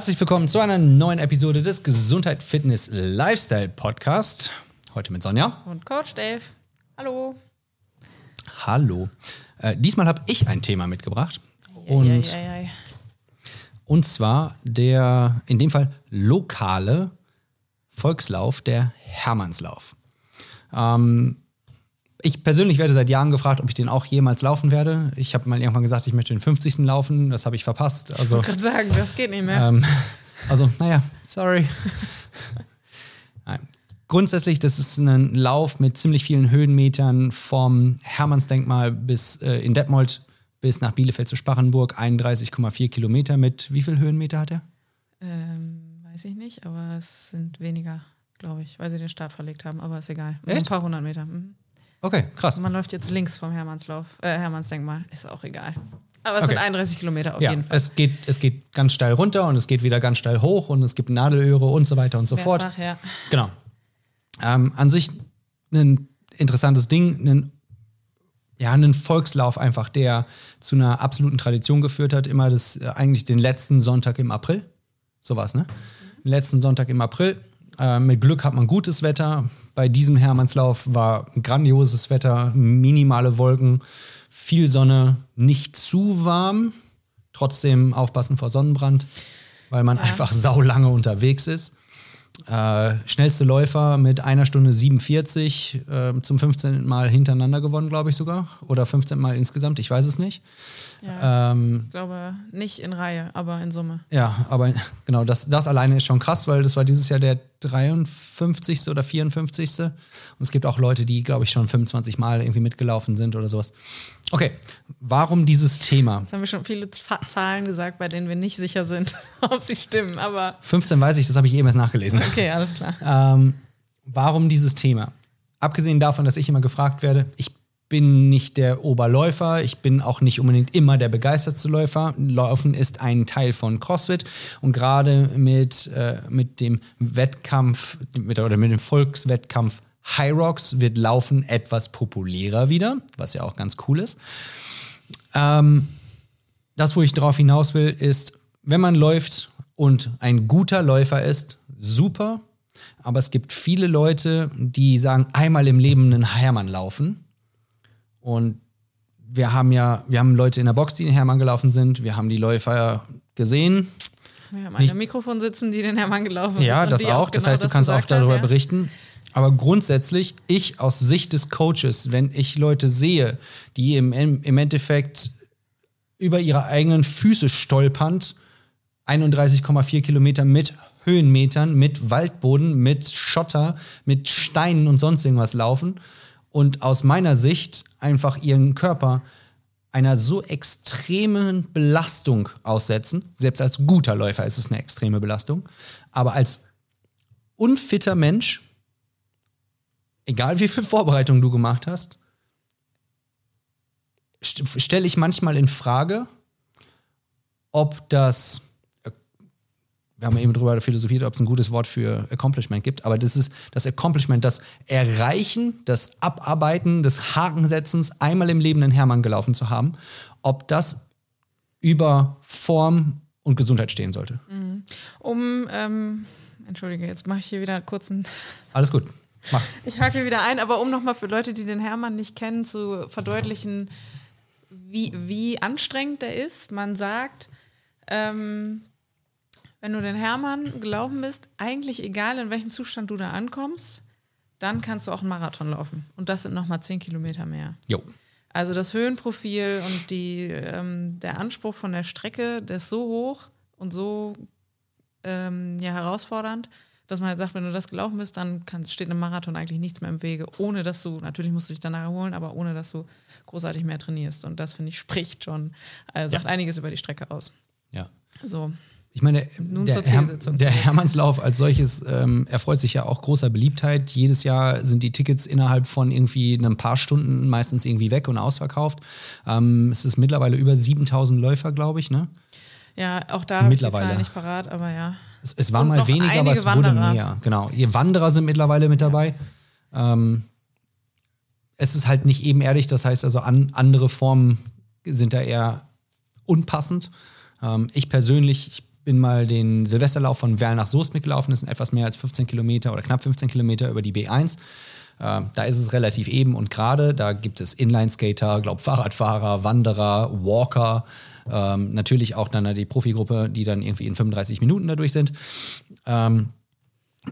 Herzlich willkommen zu einer neuen Episode des Gesundheit, Fitness, Lifestyle Podcast. Heute mit Sonja. Und Coach Dave. Hallo. Hallo. Äh, diesmal habe ich ein Thema mitgebracht. Und, Ei, ei, ei. und zwar der, in dem Fall, lokale Volkslauf, der Hermannslauf. Ähm, ich persönlich werde seit Jahren gefragt, ob ich den auch jemals laufen werde. Ich habe mal irgendwann gesagt, ich möchte den 50. laufen. Das habe ich verpasst. Also, Ich wollte gerade sagen, das geht nicht mehr. ähm, also, naja, sorry. Nein. Grundsätzlich, das ist ein Lauf mit ziemlich vielen Höhenmetern vom Hermannsdenkmal bis äh, in Detmold bis nach Bielefeld zu Sparrenburg. 31,4 Kilometer mit wie viel Höhenmeter hat er? Ähm, weiß ich nicht, aber es sind weniger, glaube ich, weil sie den Start verlegt haben, aber ist egal. Echt? Ein paar hundert Meter. Mhm. Okay, krass. Man läuft jetzt links vom Hermannslauf, äh, Hermannsdenkmal, ist auch egal. Aber es Okay. sind 31 Kilometer auf Ja, jeden Fall. es geht, es geht ganz steil runter und es geht wieder ganz steil hoch und es gibt Nadelöhre und so weiter und so fort. Mehrfach, ja. Genau. Ähm, an sich ein interessantes Ding, ein, ja, ein Volkslauf einfach, der zu einer absoluten Tradition geführt hat. Immer das, äh, eigentlich den letzten Sonntag im April. So war's, ne? Den letzten Sonntag im April. Äh, mit Glück hat man gutes Wetter. Bei diesem Hermannslauf war grandioses Wetter, minimale Wolken, viel Sonne, nicht zu warm. Trotzdem aufpassen vor Sonnenbrand, weil man einfach saulange unterwegs ist. Äh, schnellste Läufer mit einer Stunde 47 äh, zum 15. Mal hintereinander gewonnen, glaube ich sogar. Oder 15 Mal insgesamt, ich weiß es nicht. ja. Ähm, Ich glaube, nicht in Reihe, aber in Summe. ja, aber genau, das, das alleine ist schon krass, weil das war dieses Jahr der 53. oder 54. Und es gibt auch Leute, die, glaube ich, schon 25 Mal irgendwie mitgelaufen sind oder sowas. Okay, warum dieses Thema? Jetzt haben wir schon viele Zahlen gesagt, bei denen wir nicht sicher sind, ob sie stimmen, aber 15 weiß ich, das habe ich eben erst nachgelesen. okay, alles klar. Ähm, warum dieses Thema? Abgesehen davon, dass ich immer gefragt werde, ich bin nicht der Oberläufer, ich bin auch nicht unbedingt immer der begeistertste Läufer. Laufen ist ein Teil von CrossFit und gerade mit, äh, mit dem Wettkampf mit, oder mit dem Volkswettkampf High Rocks wird Laufen etwas populärer wieder, was ja auch ganz cool ist. Ähm, das, wo ich darauf hinaus will, ist, wenn man läuft und ein guter Läufer ist, super. Aber es gibt viele Leute, die sagen, einmal im Leben einen Hermann laufen. Und wir haben ja, wir haben Leute in der Box, die den Hermann gelaufen sind. Wir haben die Läufer gesehen. Wir haben einen am Mikrofon sitzen, die den Hermann gelaufen ist Ja, das auch. Das genau heißt, du kannst auch gesagt hat, darüber ja. berichten. Aber grundsätzlich, ich aus Sicht des Coaches, wenn ich Leute sehe, die im, im Endeffekt über ihre eigenen Füße stolpernd 31,4 Kilometer mit Höhenmetern, mit Waldboden, mit Schotter, mit Steinen und sonst irgendwas laufen und aus meiner Sicht einfach ihren Körper einer so extremen Belastung aussetzen. Selbst als guter Läufer ist es eine extreme Belastung. Aber als unfitter Mensch, egal wie viel Vorbereitung du gemacht hast, st stelle ich manchmal in Frage, ob das, wir haben eben darüber philosophiert, ob es ein gutes Wort für Accomplishment gibt, aber das ist das Accomplishment, das Erreichen, das Abarbeiten, des Hakensetzens, einmal im Leben einen Hermann gelaufen zu haben, ob das über Form und Gesundheit stehen sollte. Um, ähm, entschuldige, jetzt mache ich hier wieder kurz einen Alles gut, mach. Ich hake wieder ein, aber um nochmal für Leute, die den Hermann nicht kennen, zu verdeutlichen, wie, wie anstrengend der ist. Man sagt, ähm, wenn du den Hermann gelaufen bist, eigentlich egal in welchem Zustand du da ankommst, dann kannst du auch einen Marathon laufen. Und das sind nochmal 10 Kilometer mehr. Jo. Also das Höhenprofil und die, ähm, der Anspruch von der Strecke, der ist so hoch und so ähm, ja, herausfordernd, dass man halt sagt, wenn du das gelaufen bist, dann kann, steht einem Marathon eigentlich nichts mehr im Wege, ohne dass du, natürlich musst du dich danach erholen, aber ohne dass du großartig mehr trainierst. Und das, finde ich, spricht schon, äh, sagt einiges über die Strecke aus. Ja. So. Ich meine, Nun der, Zielsetzung. der Hermannslauf als solches ähm, erfreut sich ja auch großer Beliebtheit. Jedes Jahr sind die Tickets innerhalb von irgendwie ein paar Stunden meistens irgendwie weg und ausverkauft. Ähm, es ist mittlerweile über 7000 Läufer, glaube ich. Ne? Ja, auch da habe ich die. Zahlen nicht parat, aber ja. Es, es war Und mal weniger, aber es wurde Wanderer. mehr. Genau. Die Wanderer sind mittlerweile mit dabei. Ähm, es ist halt nicht ebenerdig, das heißt also an, andere Formen sind da eher unpassend. Ähm, ich persönlich, ich bin mal den Silvesterlauf von Werl nach Soest mitgelaufen. Das sind etwas mehr als 15 Kilometer oder knapp 15 Kilometer über die B1. Äh, da ist es relativ eben und gerade. Da gibt es Inline-Skater, glaub Fahrradfahrer, Wanderer, Walker. Ähm, natürlich auch dann die Profigruppe, die dann irgendwie in 35 Minuten dadurch sind. Ähm,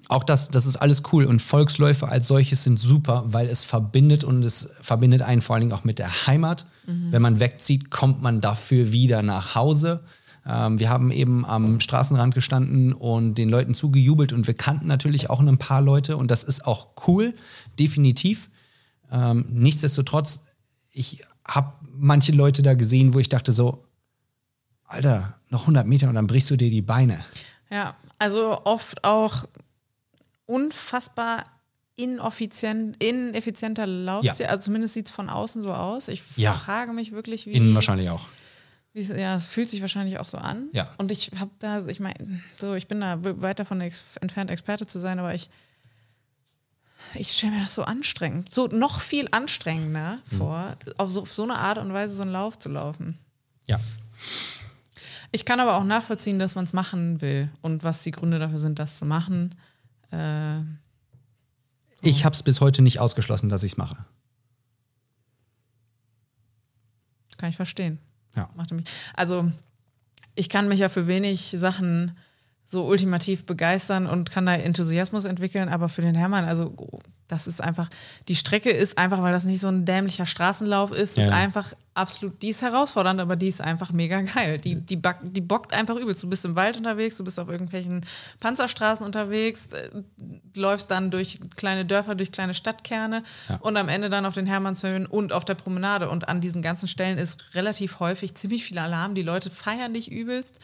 auch das, das ist alles cool und Volksläufe als solches sind super, weil es verbindet und es verbindet einen vor allen Dingen auch mit der Heimat. Mhm. Wenn man wegzieht, kommt man dafür wieder nach Hause. Ähm, wir haben eben am Straßenrand gestanden und den Leuten zugejubelt und wir kannten natürlich auch ein paar Leute und das ist auch cool, definitiv. Ähm, nichtsdestotrotz, ich habe manche Leute da gesehen, wo ich dachte so, Alter, noch 100 Meter und dann brichst du dir die Beine. Ja, also oft auch unfassbar ineffizient, ineffizienter Laufstil. Ja. Also zumindest sieht es von außen so aus. Ich ja. frage mich wirklich, wie. Innen wahrscheinlich auch. Ja, es fühlt sich wahrscheinlich auch so an. Ja. Und ich habe da, ich meine, so, ich bin da weit davon ex entfernt, Experte zu sein, aber ich, ich stelle mir das so anstrengend, so noch viel anstrengender mhm. vor, auf so, auf so eine Art und Weise so einen Lauf zu laufen. Ja. Ich kann aber auch nachvollziehen, dass man es machen will und was die Gründe dafür sind, das zu machen. Äh, Ich habe es bis heute nicht ausgeschlossen, dass ich es mache. Kann ich verstehen. Ja. Also ich kann mich ja für wenig Sachen so ultimativ begeistern und kann da Enthusiasmus entwickeln, aber für den Hermann, also das ist einfach, die Strecke ist einfach, weil das nicht so ein dämlicher Straßenlauf ist, ja. ist einfach absolut, die ist herausfordernd, aber die ist einfach mega geil. Die, die, back, die bockt einfach übelst. Du bist im Wald unterwegs, du bist auf irgendwelchen Panzerstraßen unterwegs, äh, läufst dann durch kleine Dörfer, durch kleine Stadtkerne ja. und am Ende dann auf den Hermannshöhen und auf der Promenade. Und an diesen ganzen Stellen ist relativ häufig ziemlich viel Alarm. Die Leute feiern dich übelst.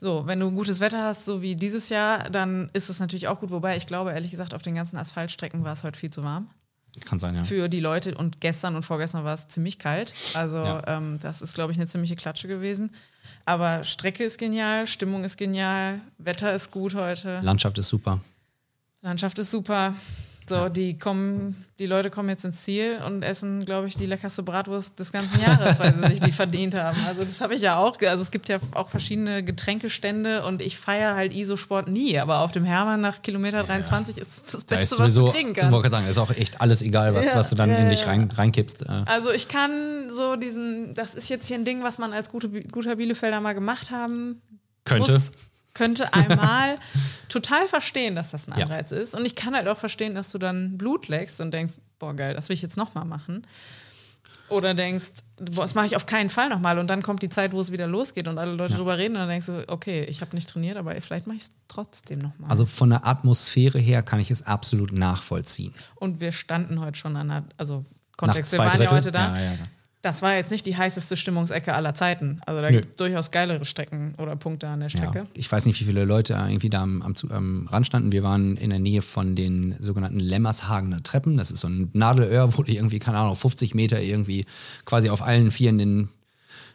So, wenn du gutes Wetter hast, so wie dieses Jahr, dann ist es natürlich auch gut. Wobei ich glaube, ehrlich gesagt, auf den ganzen Asphaltstrecken war es heute viel zu warm. Kann sein, ja. Für die Leute und gestern und vorgestern war es ziemlich kalt. Also, ja. ähm, das ist, glaube ich, eine ziemliche Klatsche gewesen. Aber Strecke ist genial, Stimmung ist genial, Wetter ist gut heute. Landschaft ist super. Landschaft ist super. So, ja. die kommen, die Leute kommen jetzt ins Ziel und essen, glaube ich, die leckerste Bratwurst des ganzen Jahres, weil sie sich die verdient haben. Also das habe ich ja auch. Also es gibt ja auch verschiedene Getränkestände und ich feiere halt Isosport nie, aber auf dem Hermann nach Kilometer 23 ja. ist das Beste, da was du kriegen kannst. Ich wollte sagen, ist auch echt alles egal, was, ja, was du dann in dich rein, reinkippst. Also ich kann so diesen, das ist jetzt hier ein Ding, was man als gute, guter Bielefelder mal gemacht haben könnte. Muss, könnte einmal total verstehen, dass das ein Anreiz ja. ist. Und ich kann halt auch verstehen, dass du dann Blut leckst und denkst, boah, geil, das will ich jetzt nochmal machen. Oder denkst, boah, das mache ich auf keinen Fall nochmal. Und dann kommt die Zeit, wo es wieder losgeht und alle Leute ja. drüber reden. Und dann denkst du, okay, ich habe nicht trainiert, aber vielleicht mache ich es trotzdem nochmal. Also von der Atmosphäre her kann ich es absolut nachvollziehen. Und wir standen heute schon an der, also Kontext, wir waren Drittel? ja heute da. Ja, ja, das war jetzt nicht die heißeste Stimmungsecke aller Zeiten. Also da gibt es durchaus geilere Strecken oder Punkte an der Strecke. Ja, ich weiß nicht, wie viele Leute irgendwie da am, am, am, Rand standen. Wir waren in der Nähe von den sogenannten Lemmershagener Treppen. Das ist so ein Nadelöhr, wo du irgendwie, keine Ahnung, 50 Meter irgendwie quasi auf allen Vieren den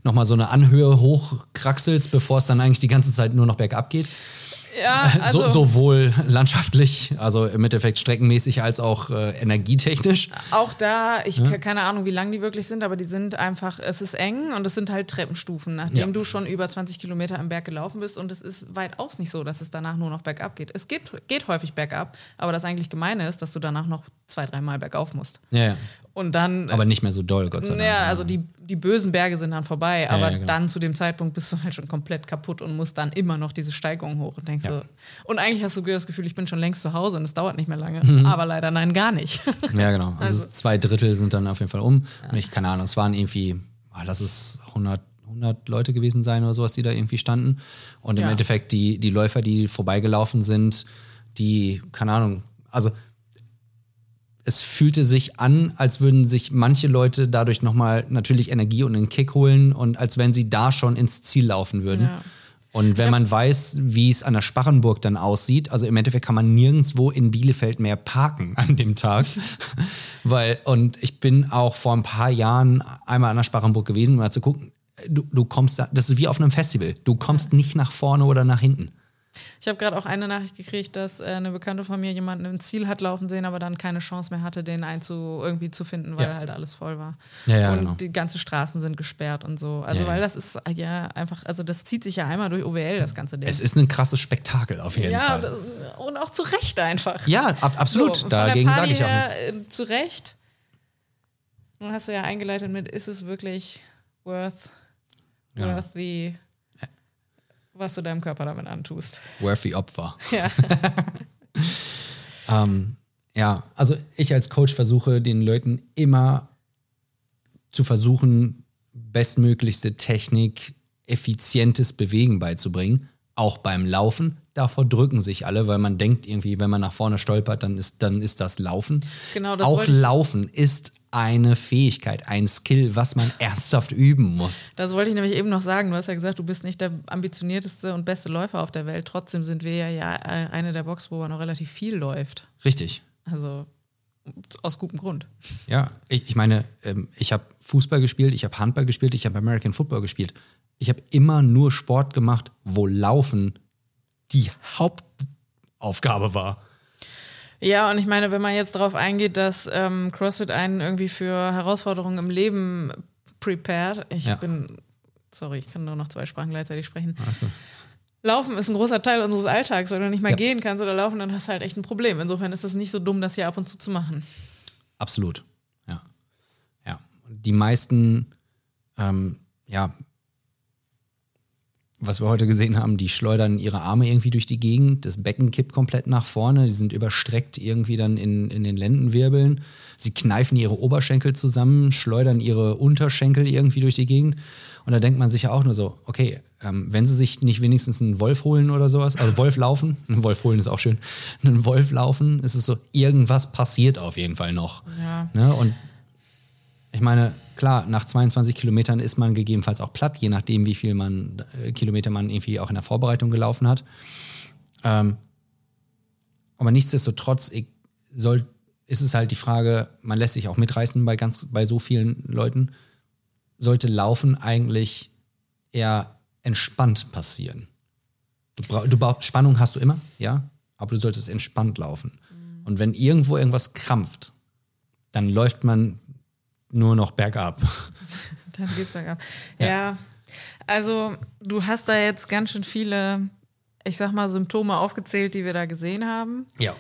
nochmal so eine Anhöhe hochkraxelst, bevor es dann eigentlich die ganze Zeit nur noch bergab geht. Ja, also so, sowohl landschaftlich, also im Endeffekt streckenmäßig, als auch äh, energietechnisch. Auch da, ich ja. keine Ahnung, wie lang die wirklich sind, aber die sind einfach, es ist eng und es sind halt Treppenstufen, nachdem ja. du schon über 20 Kilometer am Berg gelaufen bist und es ist weitaus nicht so, dass es danach nur noch bergab geht. Es geht, geht häufig bergab, aber das eigentlich Gemeine ist, dass du danach noch zwei, dreimal bergauf musst. Ja, ja. Und dann. Aber nicht mehr so doll, Gott sei Dank. Ja, also die, die bösen Berge sind dann vorbei, aber ja, ja, genau. dann zu dem Zeitpunkt bist du halt schon komplett kaputt und musst dann immer noch diese Steigung hoch und denkst ja. so. Und eigentlich hast du das Gefühl, ich bin schon längst zu Hause und es dauert nicht mehr lange. Mhm. Aber leider nein, gar nicht. Ja, genau. Also, also, zwei Drittel sind dann auf jeden Fall um. Und ich, keine Ahnung, es waren irgendwie, oh, lass es 100, 100 Leute gewesen sein oder sowas, die da irgendwie standen. Und im Endeffekt die, die Läufer, die vorbeigelaufen sind, die, keine Ahnung, also es fühlte sich an, als würden sich manche Leute dadurch nochmal natürlich Energie und einen Kick holen und als wenn sie da schon ins Ziel laufen würden. Ja. Und wenn man weiß, wie es an der Sparrenburg dann aussieht, also im Endeffekt kann man nirgendwo in Bielefeld mehr parken an dem Tag. Weil, und ich bin auch vor ein paar Jahren einmal an der Sparrenburg gewesen, um mal zu gucken, du, du kommst da, das ist wie auf einem Festival. Du kommst nicht nach vorne oder nach hinten. Ich habe gerade auch eine Nachricht gekriegt, dass äh, eine Bekannte von mir jemanden im Ziel hat laufen sehen, aber dann keine Chance mehr hatte, den einzu irgendwie zu finden, weil Ja. halt alles voll war. Ja, ja, und genau. die ganzen Straßen sind gesperrt und so. Also Ja, weil ja. das ist ja einfach, also das zieht sich ja einmal durch OWL, das ganze Ding. Es ist ein krasses Spektakel auf jeden ja, Fall. das, und auch zu Recht einfach. ja, ab, absolut. So, Dagegen sage ich auch her, nichts. äh, Zu Recht. Nun hast du ja eingeleitet mit, ist es wirklich worth, Ja. worth the, was du deinem Körper damit antust. Worthy Opfer. Ja. Ähm, ja, also ich als Coach versuche den Leuten immer zu versuchen, bestmöglichste Technik, effizientes Bewegen beizubringen, auch beim Laufen. Davor drücken sich alle, weil man denkt irgendwie, wenn man nach vorne stolpert, dann ist, dann ist das Laufen. Genau, das auch Laufen ist eine Fähigkeit, ein Skill, was man ernsthaft üben muss. Das wollte ich nämlich eben noch sagen. Du hast ja gesagt, du bist nicht der ambitionierteste und beste Läufer auf der Welt. Trotzdem sind wir ja, ja eine der Box, wo man noch relativ viel läuft. Richtig. Also aus gutem Grund. Ja, ich, ich meine, ähm, ich habe Fußball gespielt, ich habe Handball gespielt, ich habe American Football gespielt. Ich habe immer nur Sport gemacht, wo Laufen die Hauptaufgabe war. Ja, und ich meine, wenn man jetzt darauf eingeht, dass ähm, CrossFit einen irgendwie für Herausforderungen im Leben prepared, ich Ja. bin, sorry, ich kann nur noch zwei Sprachen gleichzeitig sprechen. Alles gut. Laufen ist ein großer Teil unseres Alltags. Wenn du nicht mehr Ja. gehen kannst oder laufen, dann hast du halt echt ein Problem. Insofern ist es nicht so dumm, das hier ab und zu zu machen. Absolut. Ja. Ja. Die meisten, ähm, ja, was wir heute gesehen haben, die schleudern ihre Arme irgendwie durch die Gegend, das Becken kippt komplett nach vorne, die sind überstreckt irgendwie dann in, in den Lendenwirbeln, sie kneifen ihre Oberschenkel zusammen, schleudern ihre Unterschenkel irgendwie durch die Gegend. Und da denkt man sich ja auch nur so, okay, ähm, wenn sie sich nicht wenigstens einen Wolf holen oder sowas, also Wolf laufen, einen Wolf holen ist auch schön, einen Wolf laufen, ist es so, irgendwas passiert auf jeden Fall noch. Ja. Ne? Und ich meine, klar, nach 22 Kilometern ist man gegebenenfalls auch platt, je nachdem, wie viel man, äh, Kilometer man irgendwie auch in der Vorbereitung gelaufen hat. Ähm, aber nichtsdestotrotz ich, soll, ist es halt die Frage, man lässt sich auch mitreißen bei, ganz, bei so vielen Leuten, sollte Laufen eigentlich eher entspannt passieren. Du, du Spannung hast du immer, ja, aber du solltest entspannt laufen. Und wenn irgendwo irgendwas krampft, dann läuft man nur noch bergab. Dann geht's bergab. Ja. Ja. also du hast da jetzt ganz schön viele, ich sag mal, Symptome aufgezählt, die wir da gesehen haben. Ja.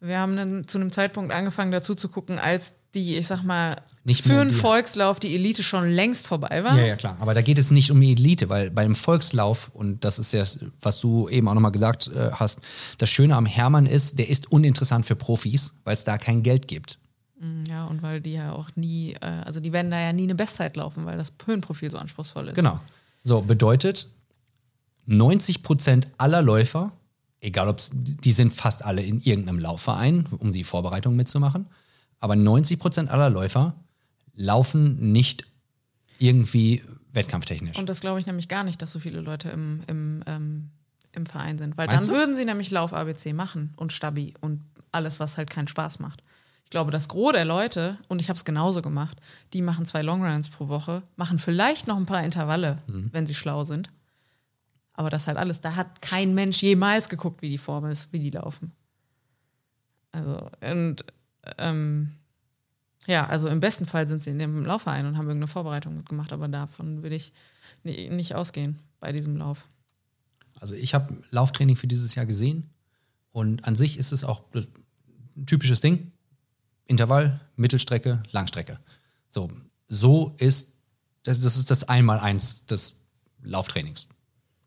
Wir haben dann zu einem Zeitpunkt angefangen, dazu zu gucken, als die, ich sag mal, Nicht für einen die- Volkslauf die Elite schon längst vorbei war. Ja, ja, klar. Aber da geht es nicht um die Elite, weil bei dem Volkslauf, und das ist ja, was du eben auch nochmal gesagt äh, hast, das Schöne am Hermann ist, der ist uninteressant für Profis, weil es da kein Geld gibt. Ja, und weil die ja auch nie, äh, also die werden da ja nie eine Bestzeit laufen, weil das Höhenprofil so anspruchsvoll ist. Genau. So, bedeutet, 90 Prozent aller Läufer, egal ob die sind fast alle in irgendeinem Laufverein, um die Vorbereitung mitzumachen, aber 90 Prozent aller Läufer laufen nicht irgendwie wettkampftechnisch. Und das glaube ich nämlich gar nicht, dass so viele Leute im, im, ähm, im Verein sind. Weil Meinst dann du? würden sie nämlich Lauf-ABC machen und Stabi und alles, was halt keinen Spaß macht. Ich glaube, das Gros der Leute, und ich habe es genauso gemacht, die machen zwei Longruns pro Woche, machen vielleicht noch ein paar Intervalle, Mhm. wenn sie schlau sind. Aber das halt alles, da hat kein Mensch jemals geguckt, wie die Form ist, wie die laufen. Also, und ähm, ja, also im besten Fall sind sie in dem Laufverein und haben irgendeine Vorbereitung mitgemacht, aber davon würde ich ni- nicht ausgehen bei diesem Lauf. Also ich habe Lauftraining für dieses Jahr gesehen und an sich ist es auch ein typisches Ding. Intervall, Mittelstrecke, Langstrecke. So, so ist das, das ist das Einmaleins des Lauftrainings.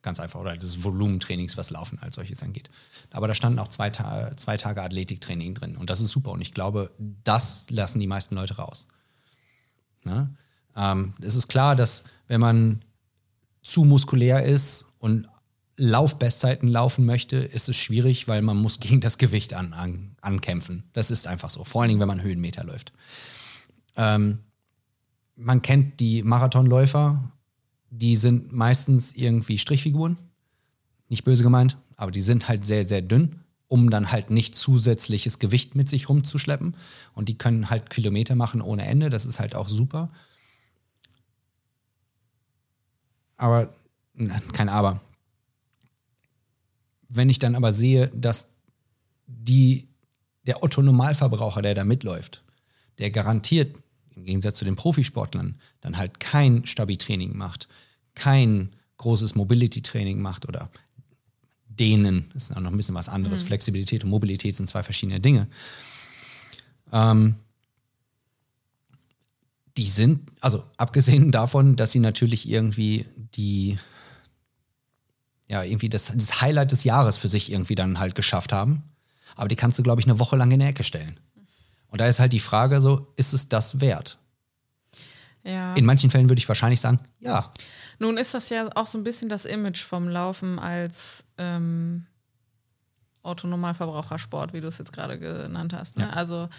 Ganz einfach. Oder des Volumentrainings, was Laufen als solches angeht. Aber da standen auch zwei, Ta zwei Tage Athletiktraining drin. Und das ist super. Und ich glaube, das lassen die meisten Leute raus. Ne? Ähm, es ist klar, dass wenn man zu muskulär ist und Laufbestzeiten laufen möchte, ist es schwierig, weil man muss gegen das Gewicht an, an, ankämpfen. Das ist einfach so. Vor allen Dingen, wenn man Höhenmeter läuft. Ähm, man kennt die Marathonläufer, die sind meistens irgendwie Strichfiguren. Nicht böse gemeint, aber die sind halt sehr, sehr dünn, um dann halt nicht zusätzliches Gewicht mit sich rumzuschleppen. Und die können halt Kilometer machen ohne Ende. Das ist halt auch super. Aber, kein Aber. Wenn ich dann aber sehe, dass die, der Otto-Normalverbraucher, der da mitläuft, der garantiert, im Gegensatz zu den Profisportlern, dann halt kein Stabi-Training macht, kein großes Mobility-Training macht oder Dehnen, das ist noch ein bisschen was anderes. Mhm. Flexibilität und Mobilität sind zwei verschiedene Dinge. Ähm, die sind, also abgesehen davon, dass sie natürlich irgendwie die, ja, irgendwie das, das Highlight des Jahres für sich irgendwie dann halt geschafft haben. Aber die kannst du, glaube ich, eine Woche lang in der Ecke stellen. Und da ist halt die Frage so, ist es das wert? Ja. In manchen Fällen würde ich wahrscheinlich sagen, ja. Nun ist das ja auch so ein bisschen das Image vom Laufen als ähm, Autonormalverbrauchersport, wie du es jetzt gerade genannt hast. Ne? Ja. Also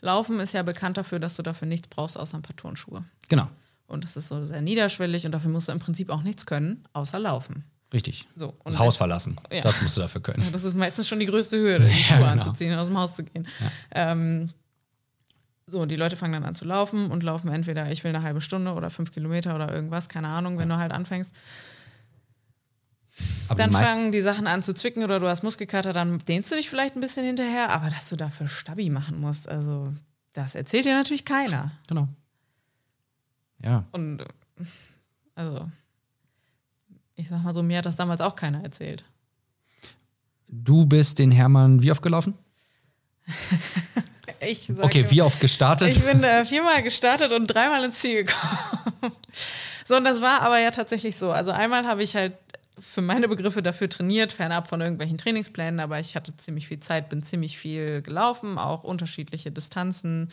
Laufen ist ja bekannt dafür, dass du dafür nichts brauchst außer ein paar Turnschuhe. Genau, Und das ist so sehr niederschwellig und dafür musst du im Prinzip auch nichts können, außer laufen. Richtig. So, und das Haus verlassen, Ja. das musst du dafür können. Ja, das ist meistens schon die größte Hürde, die Schuhe genau. anzuziehen und aus dem Haus zu gehen. Ähm, so, die Leute fangen dann an zu laufen und laufen entweder, ich will eine halbe Stunde oder fünf Kilometer oder irgendwas, keine Ahnung, wenn du halt anfängst. Aber Dann die fangen die Sachen an zu zwicken oder du hast Muskelkater, dann dehnst du dich vielleicht ein bisschen hinterher, aber dass du dafür Stabi machen musst, also das erzählt dir natürlich keiner. Genau. Ja. Und also, ich sag mal so, mir hat das damals auch keiner erzählt. Du bist den Hermann wie oft gelaufen? Ich sag Okay, wie oft gestartet? Ich bin äh, viermal gestartet und dreimal ins Ziel gekommen. so, und das war aber ja tatsächlich so. Also einmal habe ich halt für meine Begriffe dafür trainiert, fernab von irgendwelchen Trainingsplänen, aber ich hatte ziemlich viel Zeit, bin ziemlich viel gelaufen, auch unterschiedliche Distanzen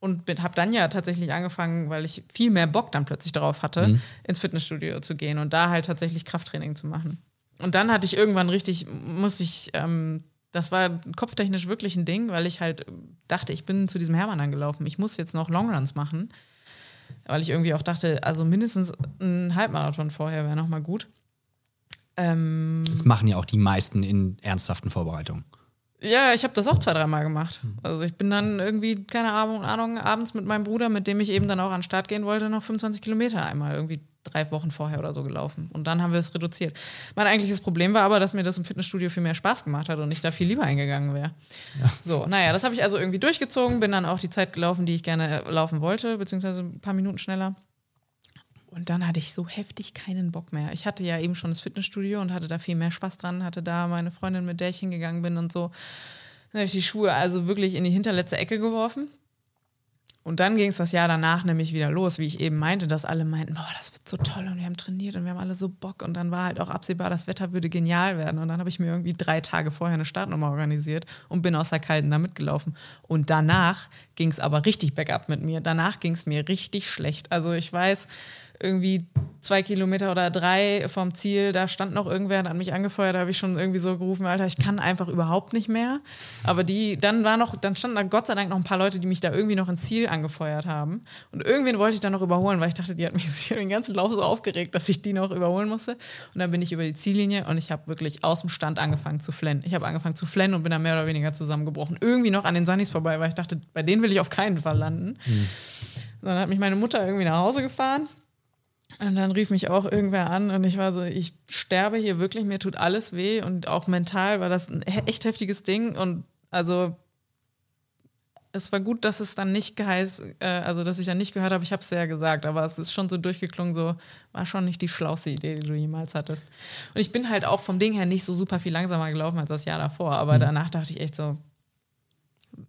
und habe dann ja tatsächlich angefangen, weil ich viel mehr Bock dann plötzlich darauf hatte, ins Fitnessstudio zu gehen und da halt tatsächlich Krafttraining zu machen. Und dann hatte ich irgendwann richtig, muss ich, ähm, das war kopftechnisch wirklich ein Ding, weil ich halt dachte, ich bin zu diesem Hermann angelaufen. Ich muss jetzt noch Longruns machen, weil ich irgendwie auch dachte, also mindestens ein Halbmarathon vorher wäre noch mal gut. Ähm, Das machen ja auch die meisten in ernsthaften Vorbereitungen. Ja, ich habe das auch zwei, dreimal gemacht. Also ich bin dann irgendwie, keine Ahnung, abends mit meinem Bruder, mit dem ich eben dann auch an den Start gehen wollte, noch 25 Kilometer einmal irgendwie drei Wochen vorher oder so gelaufen. Und dann haben wir es reduziert. Mein eigentliches Problem war aber, dass mir das im Fitnessstudio viel mehr Spaß gemacht hat und ich da viel lieber eingegangen wäre. So, naja, das habe ich also irgendwie durchgezogen, bin dann auch die Zeit gelaufen, die ich gerne laufen wollte, beziehungsweise ein paar Minuten schneller. Und dann hatte ich so heftig keinen Bock mehr. Ich hatte ja eben schon das Fitnessstudio und hatte da viel mehr Spaß dran, hatte da meine Freundin, mit der ich hingegangen bin und so. Dann habe ich die Schuhe also wirklich in die hinterletzte Ecke geworfen. Und dann ging es das Jahr danach nämlich wieder los, wie ich eben meinte, dass alle meinten, boah, das wird so toll und wir haben trainiert und wir haben alle so Bock. Und dann war halt auch absehbar, das Wetter würde genial werden. Und dann habe ich mir irgendwie drei Tage vorher eine Startnummer organisiert und bin aus der Kalten da mitgelaufen. Und danach ging es aber richtig bergab mit mir. Danach ging es mir richtig schlecht. Also ich weiß, irgendwie zwei Kilometer oder drei vom Ziel, da stand noch irgendwer und hat mich angefeuert, da habe ich schon irgendwie so gerufen, Alter, ich kann einfach überhaupt nicht mehr. Aber die, dann war noch, dann standen da Gott sei Dank noch ein paar Leute, die mich da irgendwie noch ins Ziel angefeuert haben. Und irgendwen wollte ich dann noch überholen, weil ich dachte, die hat mich den ganzen Lauf so aufgeregt, dass ich die noch überholen musste. Und dann bin ich über die Ziellinie und ich habe wirklich aus dem Stand angefangen zu flennen. Ich habe angefangen zu flennen und bin dann mehr oder weniger zusammengebrochen. Irgendwie noch an den Sunnis vorbei, weil ich dachte, bei denen will ich auf keinen Fall landen. Dann hat mich meine Mutter irgendwie nach Hause gefahren. Und dann rief mich auch irgendwer an und ich war so, ich sterbe hier wirklich, mir tut alles weh und auch mental war das ein echt heftiges Ding und also es war gut, dass es dann nicht geheiß, äh, also dass ich dann nicht gehört habe, ich habe es ja gesagt, aber es ist schon so durchgeklungen, so war schon nicht die schlauste Idee, die du jemals hattest. Und ich bin halt auch vom Ding her nicht so super viel langsamer gelaufen als das Jahr davor, aber danach dachte ich echt so,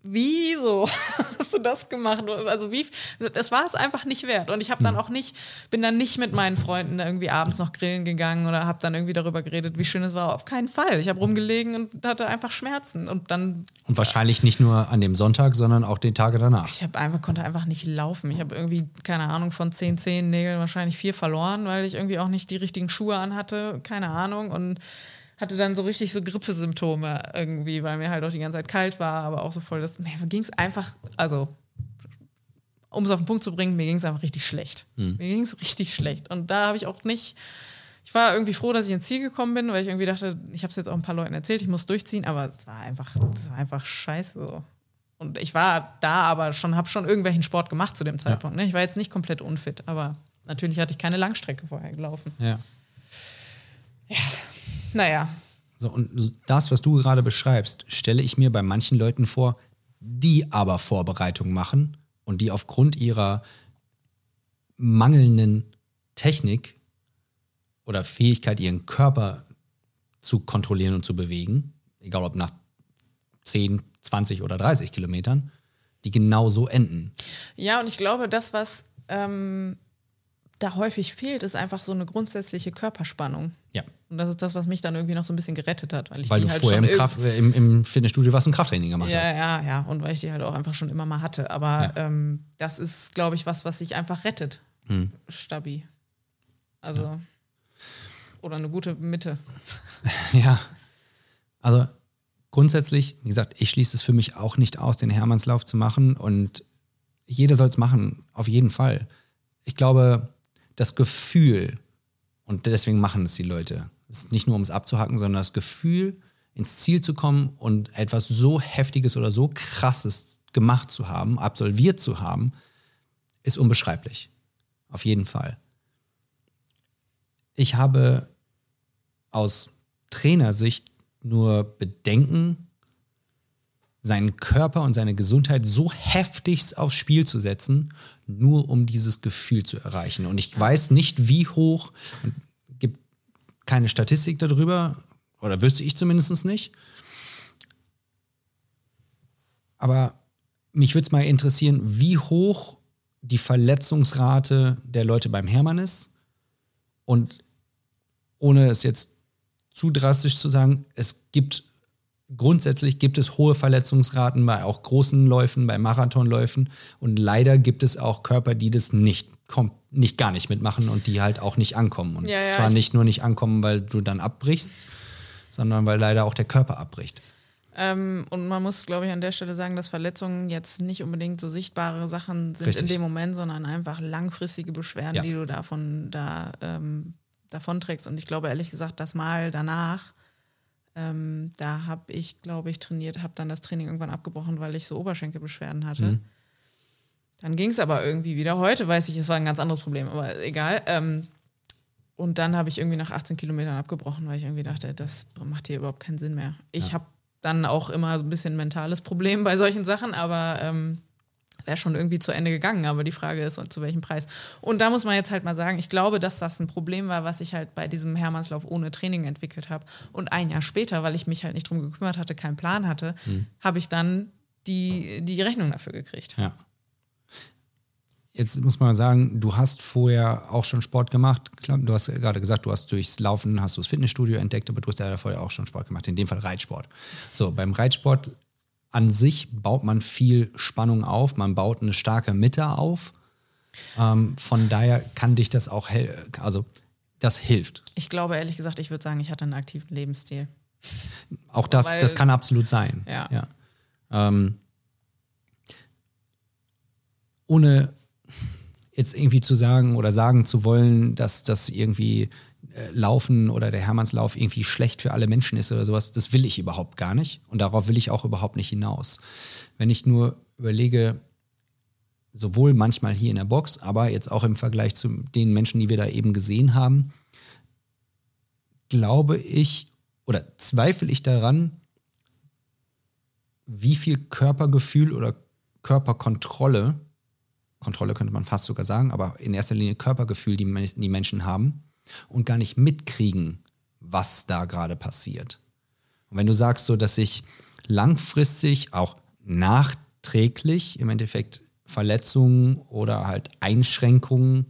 wieso hast du das gemacht? Also wie, das war es einfach nicht wert. Und ich habe dann auch nicht, bin dann nicht mit meinen Freunden irgendwie abends noch grillen gegangen oder habe dann irgendwie darüber geredet, wie schön es war. Auf keinen Fall. Ich habe rumgelegen und hatte einfach Schmerzen. Und dann, Und wahrscheinlich nicht nur an dem Sonntag, sondern auch den Tage danach. ich habe einfach, konnte einfach nicht laufen. Ich habe irgendwie, keine Ahnung, von zehn Zehennägeln wahrscheinlich vier verloren, weil ich irgendwie auch nicht die richtigen Schuhe anhatte. Keine Ahnung. Und hatte dann so richtig so Grippesymptome irgendwie, weil mir halt auch die ganze Zeit kalt war, aber auch so voll das. Mir ging es einfach, also um es auf den Punkt zu bringen, mir ging es einfach richtig schlecht. Mir ging es richtig schlecht. Und da habe ich auch nicht. Ich war irgendwie froh, dass ich ins Ziel gekommen bin, weil ich irgendwie dachte, ich habe es jetzt auch ein paar Leuten erzählt, ich muss durchziehen, aber es war einfach, das war einfach scheiße so. Und ich war da, aber schon, habe schon irgendwelchen Sport gemacht zu dem Zeitpunkt. Ne? Ich war jetzt nicht komplett unfit, aber natürlich hatte ich keine Langstrecke vorher gelaufen. Ja. Naja, So, und das, was du gerade beschreibst, stelle ich mir bei manchen Leuten vor, die aber Vorbereitung machen und die aufgrund ihrer mangelnden Technik oder Fähigkeit, ihren Körper zu kontrollieren und zu bewegen, egal ob nach 10, 20 oder 30 Kilometern, die genau so enden. Ja, und ich glaube, das, was ähm, da häufig fehlt, ist einfach so eine grundsätzliche Körperspannung. Ja. Und das ist das, was mich dann irgendwie noch so ein bisschen gerettet hat. Weil, ich Weil die du halt vorher schon im, Kraft, äh, im, im Fitnessstudio was ein Krafttraining gemacht ja, hast. ja, ja. Und weil ich die halt auch einfach schon immer mal hatte. Aber ähm, das ist, glaube ich, was, was sich einfach rettet. Hm. Stabi. Also. Oder eine gute Mitte. Ja. Also grundsätzlich, wie gesagt, ich schließe es für mich auch nicht aus, den Hermannslauf zu machen und jeder soll es machen, auf jeden Fall. Ich glaube, das Gefühl, und deswegen machen es die Leute, es ist nicht nur, um es abzuhacken, sondern das Gefühl, ins Ziel zu kommen und etwas so Heftiges oder so Krasses gemacht zu haben, absolviert zu haben, ist unbeschreiblich. Auf jeden Fall. Ich habe aus Trainersicht nur Bedenken, seinen Körper und seine Gesundheit so heftigst aufs Spiel zu setzen, nur um dieses Gefühl zu erreichen. Und ich weiß nicht, wie hoch, gibt keine Statistik darüber, oder wüsste ich zumindest nicht. Aber mich würde es mal interessieren, wie hoch die Verletzungsrate der Leute beim Hermann ist. Und ohne es jetzt zu drastisch zu sagen, es gibt grundsätzlich gibt es hohe Verletzungsraten bei auch großen Läufen, bei Marathonläufen und leider gibt es auch Körper, die das nicht nicht gar nicht mitmachen und die halt auch nicht ankommen und Ja, ja, zwar ich- nicht nur nicht ankommen, weil du dann abbrichst, sondern weil leider auch der Körper abbricht. Ähm, und man muss, glaube ich, an der Stelle sagen, dass Verletzungen jetzt nicht unbedingt so sichtbare Sachen sind Richtig. in dem Moment, sondern einfach langfristige Beschwerden, Ja. die du davon da ähm, davonträgst. Und ich glaube ehrlich gesagt, das Mal danach, ähm, da habe ich, glaube ich, trainiert, habe dann das Training irgendwann abgebrochen, weil ich so Oberschenkelbeschwerden hatte. Mhm. Dann ging es aber irgendwie wieder. Heute weiß ich, es war ein ganz anderes Problem, aber egal. Ähm, und dann habe ich irgendwie nach 18 Kilometern abgebrochen, weil ich irgendwie dachte, das macht hier überhaupt keinen Sinn mehr. Ich habe dann auch immer so ein bisschen ein mentales Problem bei solchen Sachen, aber ähm, wäre schon irgendwie zu Ende gegangen. Aber die Frage ist, zu welchem Preis. Und da muss man jetzt halt mal sagen, ich glaube, dass das ein Problem war, was ich halt bei diesem Hermannslauf ohne Training entwickelt habe. Und ein Jahr später, weil ich mich halt nicht drum gekümmert hatte, keinen Plan hatte, habe ich dann die, die Rechnung dafür gekriegt. Ja. Jetzt muss man sagen, du hast vorher auch schon Sport gemacht. Du hast gerade gesagt, du hast durchs Laufen hast du das Fitnessstudio entdeckt, aber du hast ja vorher auch schon Sport gemacht, in dem Fall Reitsport. So, beim Reitsport an sich baut man viel Spannung auf, man baut eine starke Mitte auf. Ähm, von daher kann dich das auch, hel- also das hilft. Ich glaube ehrlich gesagt, ich würde sagen, ich hatte einen aktiven Lebensstil. Auch das, Weil- das kann absolut sein. Ja. Ähm, ohne jetzt irgendwie zu sagen oder sagen zu wollen, dass das irgendwie Laufen oder der Hermannslauf irgendwie schlecht für alle Menschen ist oder sowas, das will ich überhaupt gar nicht. Und darauf will ich auch überhaupt nicht hinaus. Wenn ich nur überlege, sowohl manchmal hier in der Box, aber jetzt auch im Vergleich zu den Menschen, die wir da eben gesehen haben, glaube ich oder zweifle ich daran, wie viel Körpergefühl oder Körperkontrolle, Kontrolle könnte man fast sogar sagen, aber in erster Linie Körpergefühl, die, die Menschen haben und gar nicht mitkriegen, was da gerade passiert. Und wenn du sagst so, dass sich langfristig auch nachträglich im Endeffekt Verletzungen oder halt Einschränkungen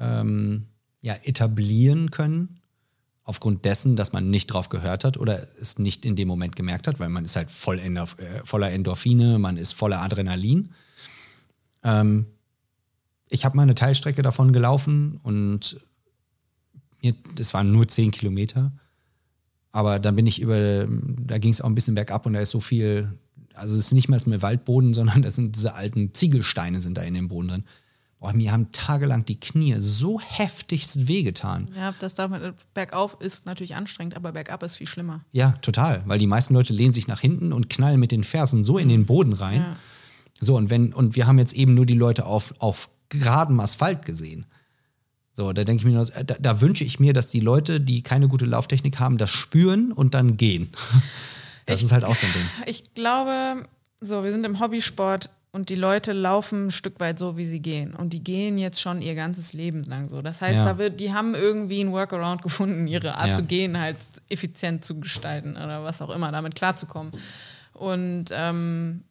ähm, ja, etablieren können, aufgrund dessen, dass man nicht drauf gehört hat oder es nicht in dem Moment gemerkt hat, weil man ist halt voll Endorf äh, voller Endorphine, man ist voller Adrenalin. Ähm, ich habe mal eine Teilstrecke davon gelaufen und mir, das waren nur 10 Kilometer. Aber dann bin ich über, da ging es auch ein bisschen bergab und da ist so viel, also es ist nicht mal mehr Waldboden, sondern das sind diese alten Ziegelsteine sind da in dem Boden drin. Boah, mir haben tagelang die Knie so heftigst wehgetan. Ja, das darf man, bergauf ist natürlich anstrengend, aber bergab ist viel schlimmer. Ja, total. Weil die meisten Leute lehnen sich nach hinten und knallen mit den Fersen so in den Boden rein. Ja. So, und wenn, und wir haben jetzt eben nur die Leute auf, auf geradem Asphalt gesehen. So, da denke ich mir da, da wünsche ich mir, dass die Leute, die keine gute Lauftechnik haben, das spüren und dann gehen. Das Ich- ist halt auch so ein Ding. Ich glaube, so, wir sind im Hobbysport und die Leute laufen ein Stück weit so, wie sie gehen. Und die gehen jetzt schon ihr ganzes Leben lang so. Das heißt, Ja. da wird, die haben irgendwie einen Workaround gefunden, ihre Art Ja. zu gehen halt effizient zu gestalten oder was auch immer, damit klarzukommen. Und ähm,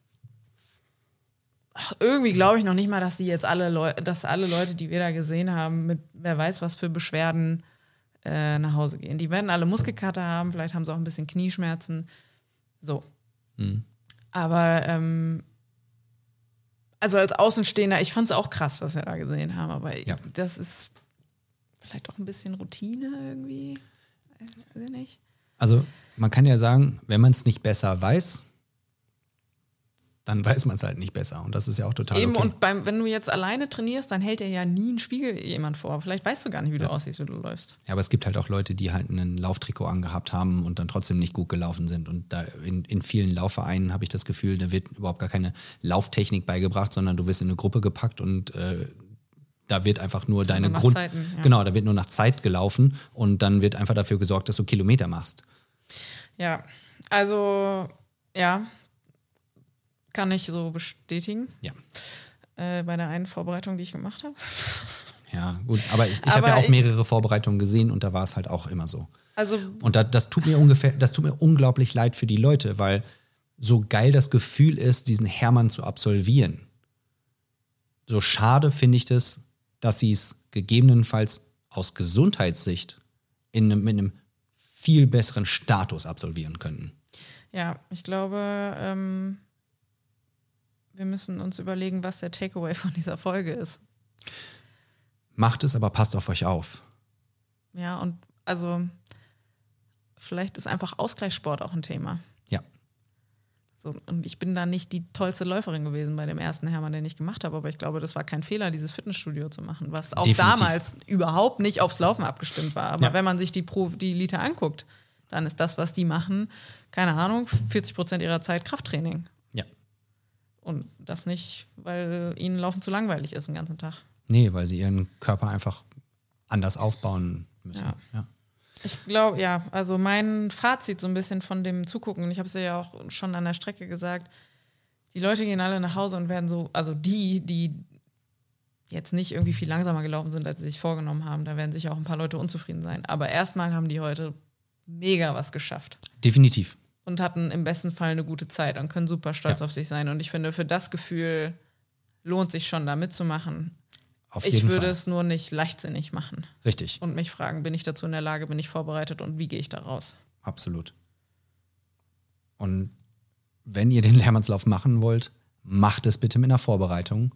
ach, irgendwie glaube ich noch nicht mal, dass die jetzt alle Leute, dass alle Leute, die wir da gesehen haben, mit wer weiß was für Beschwerden äh, nach Hause gehen. Die werden alle Muskelkater haben, vielleicht haben sie auch ein bisschen Knieschmerzen. So. Aber ähm, also als Außenstehender, ich fand es auch krass, was wir da gesehen haben, aber Ja. das ist vielleicht auch ein bisschen Routine irgendwie. Weiß ich nicht. Also, man kann ja sagen, wenn man es nicht besser weiß, dann weiß man es halt nicht besser. Und das ist ja auch total Eben, okay. und beim, wenn du jetzt alleine trainierst, dann hält dir ja nie einen Spiegel jemand vor. Vielleicht weißt du gar nicht, wie du aussiehst, wenn du läufst. Ja, aber es gibt halt auch Leute, die halt einen Lauftrikot angehabt haben und dann trotzdem nicht gut gelaufen sind. Und da in, in vielen Laufvereinen habe ich das Gefühl, da wird überhaupt gar keine Lauftechnik beigebracht, sondern du wirst in eine Gruppe gepackt und äh, da wird einfach nur deine nach Grund. Zeiten, ja. Genau, da wird nur nach Zeit gelaufen und dann wird einfach dafür gesorgt, dass du Kilometer machst. Ja, also ja, kann ich so bestätigen Ja. äh, bei der einen Vorbereitung, die ich gemacht habe. Ja, gut. Aber ich, ich habe ja auch mehrere Vorbereitungen gesehen und da war es halt auch immer so. Also Und da, das tut mir ungefähr, das tut mir unglaublich leid für die Leute, weil so geil das Gefühl ist, diesen Hermann zu absolvieren. So schade finde ich das, dass sie es gegebenenfalls aus Gesundheitssicht in einem, mit einem viel besseren Status absolvieren könnten. Ja, ich glaube, ähm, wir müssen uns überlegen, was der Takeaway von dieser Folge ist. Macht es, aber passt auf euch auf. Ja, und also vielleicht ist einfach Ausgleichssport auch ein Thema. Ja. So, und ich bin da nicht die tollste Läuferin gewesen bei dem ersten Hermann, den ich gemacht habe, aber ich glaube, das war kein Fehler, dieses Fitnessstudio zu machen, was auch Definitiv. damals überhaupt nicht aufs Laufen abgestimmt war. Aber Ja. wenn man sich die, Pro, die Elite anguckt, dann ist das, was die machen, keine Ahnung, 40 Prozent ihrer Zeit Krafttraining. Und das nicht, weil ihnen Laufen zu langweilig ist den ganzen Tag. Nee, weil sie ihren Körper einfach anders aufbauen müssen. Ja. Ja. Ich glaube, ja, also mein Fazit so ein bisschen von dem Zugucken, und ich habe es ja auch schon an der Strecke gesagt, die Leute gehen alle nach Hause und werden so, also die, die jetzt nicht irgendwie viel langsamer gelaufen sind, als sie sich vorgenommen haben, da werden sicher auch ein paar Leute unzufrieden sein. Aber erstmal haben die heute mega was geschafft Definitiv. Und hatten im besten Fall eine gute Zeit und können super stolz Ja. auf sich sein. Und ich finde, für das Gefühl lohnt sich schon, da mitzumachen. Auf Ich jeden würde Fall. es nur nicht leichtsinnig machen Richtig. und mich fragen, bin ich dazu in der Lage, bin ich vorbereitet und wie gehe ich da raus? Absolut. Und wenn ihr den Hermannslauf machen wollt, macht es bitte mit einer Vorbereitung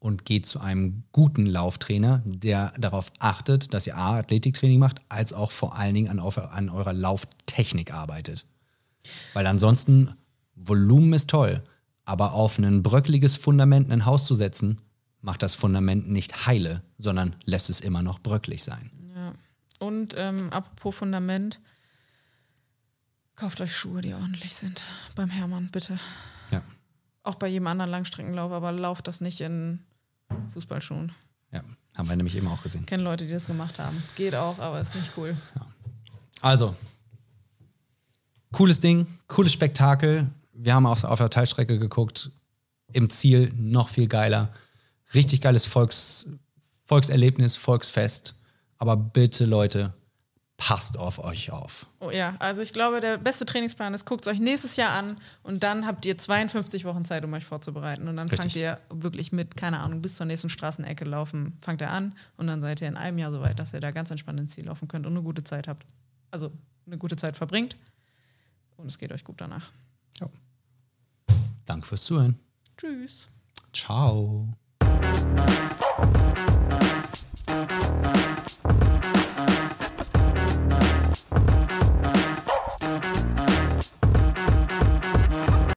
und geht zu einem guten Lauftrainer, der darauf achtet, dass ihr A, Athletiktraining macht, als auch vor allen Dingen an, an eurer Lauftechnik arbeitet. Weil ansonsten, Volumen ist toll, aber auf ein bröckliges Fundament ein Haus zu setzen, macht das Fundament nicht heile, sondern lässt es immer noch bröcklig sein. Ja. Und ähm, apropos Fundament, kauft euch Schuhe, die ordentlich sind. Beim Hermann, bitte. Ja. Auch bei jedem anderen Langstreckenlauf, aber lauft das nicht in Fußballschuhen. Ja, haben wir nämlich eben auch gesehen. Ich kenne Leute, die das gemacht haben. Geht auch, aber ist nicht cool. Also, cooles Ding, cooles Spektakel. Wir haben auf, auf der Teilstrecke geguckt. Im Ziel noch viel geiler. Richtig geiles Volks, Volkserlebnis, Volksfest. Aber bitte, Leute, passt auf euch auf. Oh ja, also ich glaube, der beste Trainingsplan ist, guckt es euch nächstes Jahr an und dann habt ihr 52 Wochen Zeit, um euch vorzubereiten. Und dann Richtig. fangt ihr wirklich mit, keine Ahnung, bis zur nächsten Straßenecke laufen, fangt ihr an und dann seid ihr in einem Jahr so weit, dass ihr da ganz entspannt ins Ziel laufen könnt und eine gute Zeit habt. Also eine gute Zeit verbringt und es geht euch gut danach. Ja. Danke fürs Zuhören. Tschüss. Ciao.